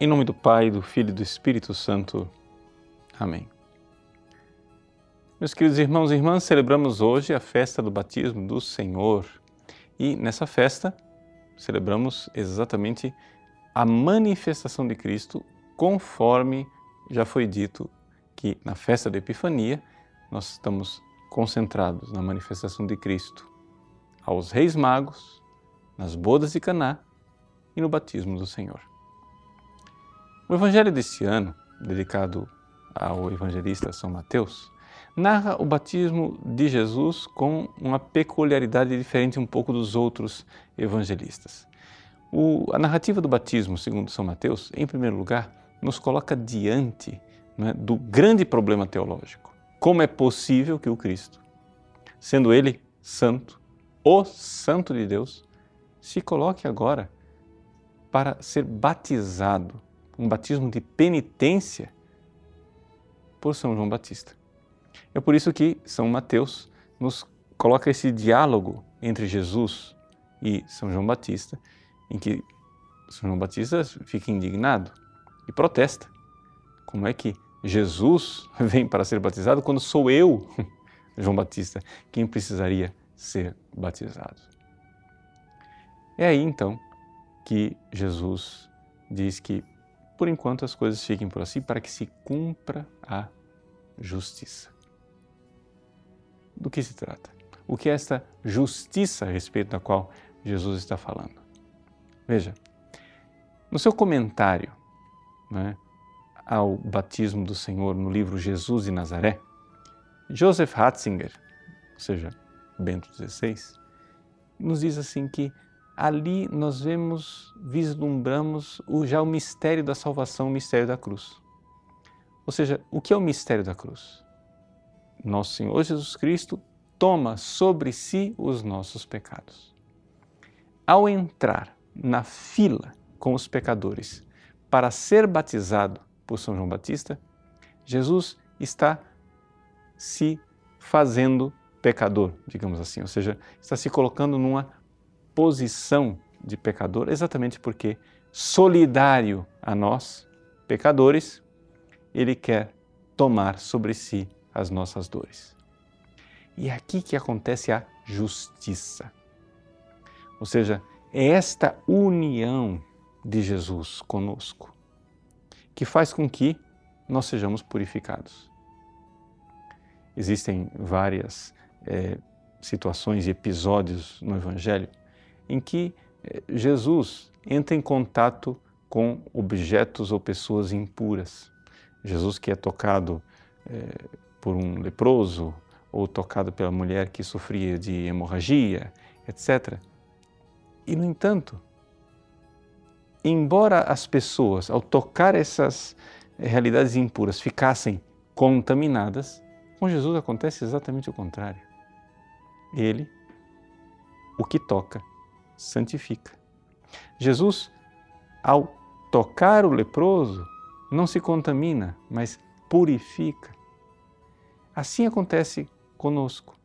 Em nome do Pai, do Filho e do Espírito Santo. Amém. Meus queridos irmãos e irmãs, celebramos hoje a festa do batismo do Senhor. E nessa festa celebramos exatamente a manifestação de Cristo, conforme já foi dito que na festa da Epifania nós estamos concentrados na manifestação de Cristo aos reis magos, nas bodas de Caná e no batismo do Senhor. O evangelho deste ano, dedicado ao evangelista São Mateus, narra o batismo de Jesus com uma peculiaridade diferente um pouco dos outros evangelistas. O, a narrativa do batismo, segundo São Mateus, em primeiro lugar, nos coloca diante né, do grande problema teológico. Como é possível que o Cristo, sendo ele santo, o Santo de Deus, se coloque agora para ser batizado, um batismo de penitência por São João Batista. É por isso que São Mateus nos coloca esse diálogo entre Jesus e São João Batista, em que São João Batista fica indignado e protesta. Como é que Jesus vem para ser batizado quando sou eu, João Batista, quem precisaria ser batizado? É aí então que Jesus diz que por enquanto as coisas fiquem por assim para que se cumpra a justiça. Do que se trata? O que é esta justiça a respeito da qual Jesus está falando? Veja, no seu comentário né, ao batismo do Senhor no livro Jesus de Nazaré, Joseph Ratzinger, ou seja, Bento XVI, nos diz assim que ali nós vemos, vislumbramos o, já o mistério da salvação, o mistério da cruz. Ou seja, o que é o mistério da cruz? Nosso Senhor Jesus Cristo toma sobre si os nossos pecados. Ao entrar na fila com os pecadores para ser batizado por São João Batista, Jesus está se fazendo pecador, digamos assim, ou seja, está se colocando numa posição de pecador, exatamente porque, solidário a nós, pecadores, ele quer tomar sobre si as nossas dores. E é aqui que acontece a justiça. Ou seja, é esta união de Jesus conosco que faz com que nós sejamos purificados. Existem várias é, situações e episódios no Evangelho em que eh, Jesus entra em contato com objetos ou pessoas impuras. Jesus que é tocado é, por um leproso ou tocado pela mulher que sofria de hemorragia, etc. E, no entanto, embora as pessoas, ao tocar essas realidades impuras, ficassem contaminadas, com Jesus acontece exatamente o contrário. Ele, o que toca, santifica. Jesus, ao tocar o leproso, não se contamina, mas purifica. Assim acontece conosco.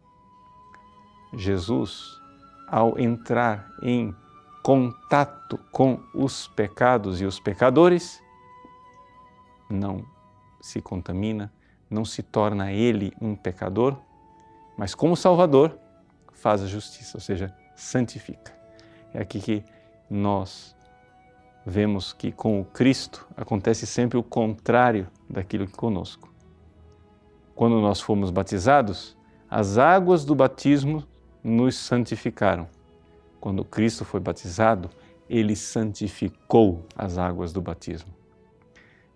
Jesus, ao entrar em contato com os pecados e os pecadores, não se contamina, não se torna ele um pecador, mas como Salvador faz a justiça, ou seja, santifica. É aqui que nós vemos que com o Cristo acontece sempre o contrário daquilo que conosco. Quando nós fomos batizados, as águas do batismo nos santificaram. Quando Cristo foi batizado, ele santificou as águas do batismo.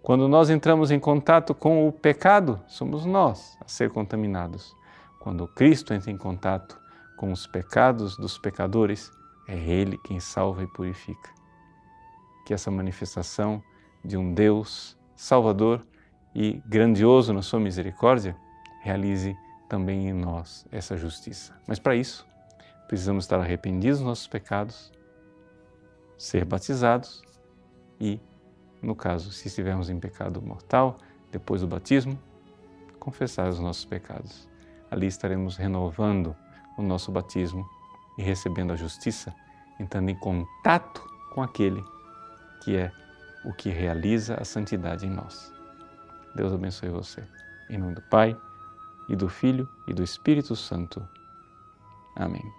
Quando nós entramos em contato com o pecado, somos nós a ser contaminados. Quando Cristo entra em contato com os pecados dos pecadores, é Ele quem salva e purifica. Que essa manifestação de um Deus Salvador e grandioso na Sua misericórdia realize também em nós essa justiça. Mas para isso, precisamos estar arrependidos dos nossos pecados, ser batizados e, no caso, se estivermos em pecado mortal, depois do batismo, confessar os nossos pecados. Ali estaremos renovando o nosso batismo e recebendo a justiça, entrando em contato com aquele que é o que realiza a santidade em nós. Deus abençoe você. Em nome do Pai, e do Filho, e do Espírito Santo. Amém.